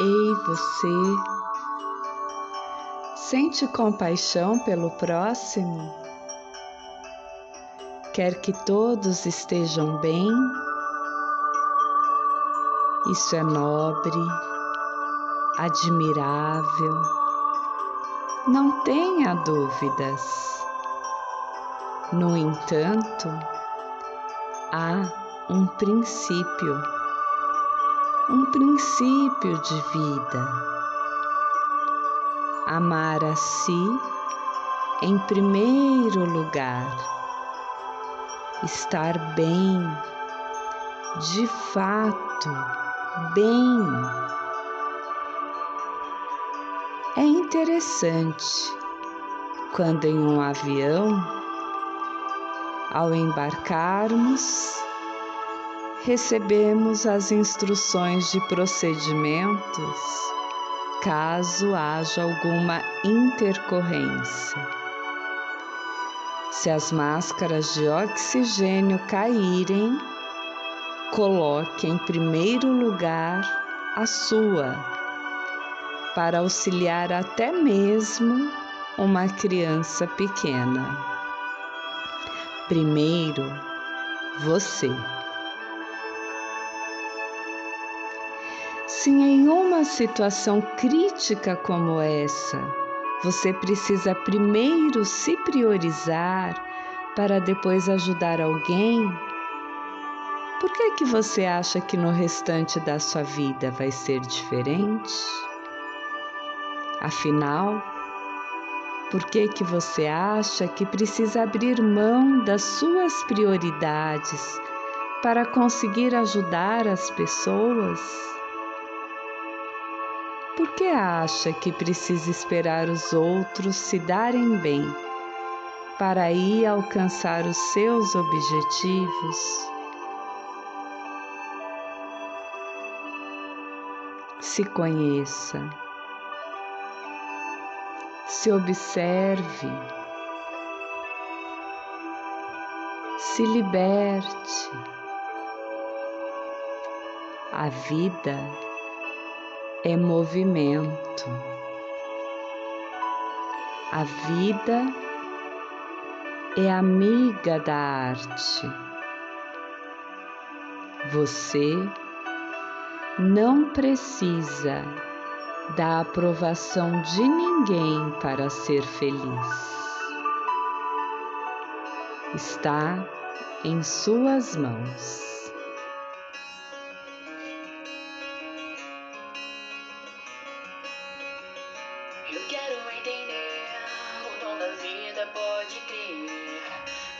Ei, você, sente compaixão pelo próximo? Quer que todos estejam bem? Isso é nobre, admirável, não tenha dúvidas. No entanto, há um princípio, um princípio de vida. Amar a si em primeiro lugar, estar bem, de fato, bem. É interessante quando em um avião, ao embarcarmos, recebemos as instruções de procedimentos caso haja alguma intercorrência. Se as máscaras de oxigênio caírem, coloque em primeiro lugar a sua, para auxiliar até mesmo uma criança pequena. Primeiro, você. Se em uma situação crítica como essa, você precisa primeiro se priorizar para depois ajudar alguém, por que que você acha que no restante da sua vida vai ser diferente? Afinal, por que que você acha que precisa abrir mão das suas prioridades para conseguir ajudar as pessoas? Por que acha que precisa esperar os outros se darem bem para aí alcançar os seus objetivos? Se conheça, se observe, se liberte. A vida é movimento. A vida é amiga da arte. Você não precisa da aprovação de ninguém para ser feliz. Está em suas mãos. Eu quero entender o dom da vida, pode crer.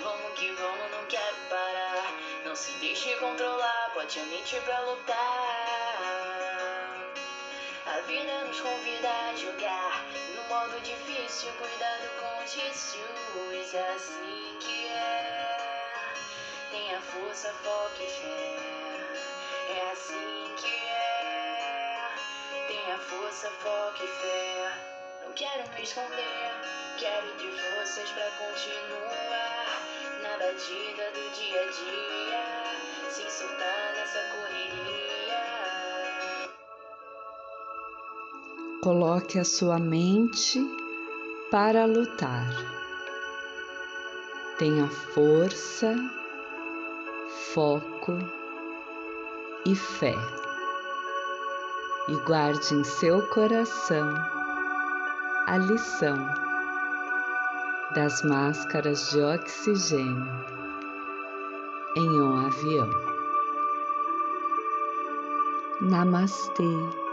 Vamos que vamos, não quero parar. Não se deixe controlar, bote a mente pra lutar. A vida nos convida a jogar no modo difícil, cuidado com os vícios. É assim que é. Tenha força, foco e fé. É assim que é. Tenha força, foco e fé. Quero me esconder, quero de forças pra continuar. Na batida do dia a dia, sem soltar nessa correria. Coloque a sua mente para lutar. Tenha força, foco e fé. E guarde em seu coração a lição das máscaras de oxigênio em um avião. Namastê.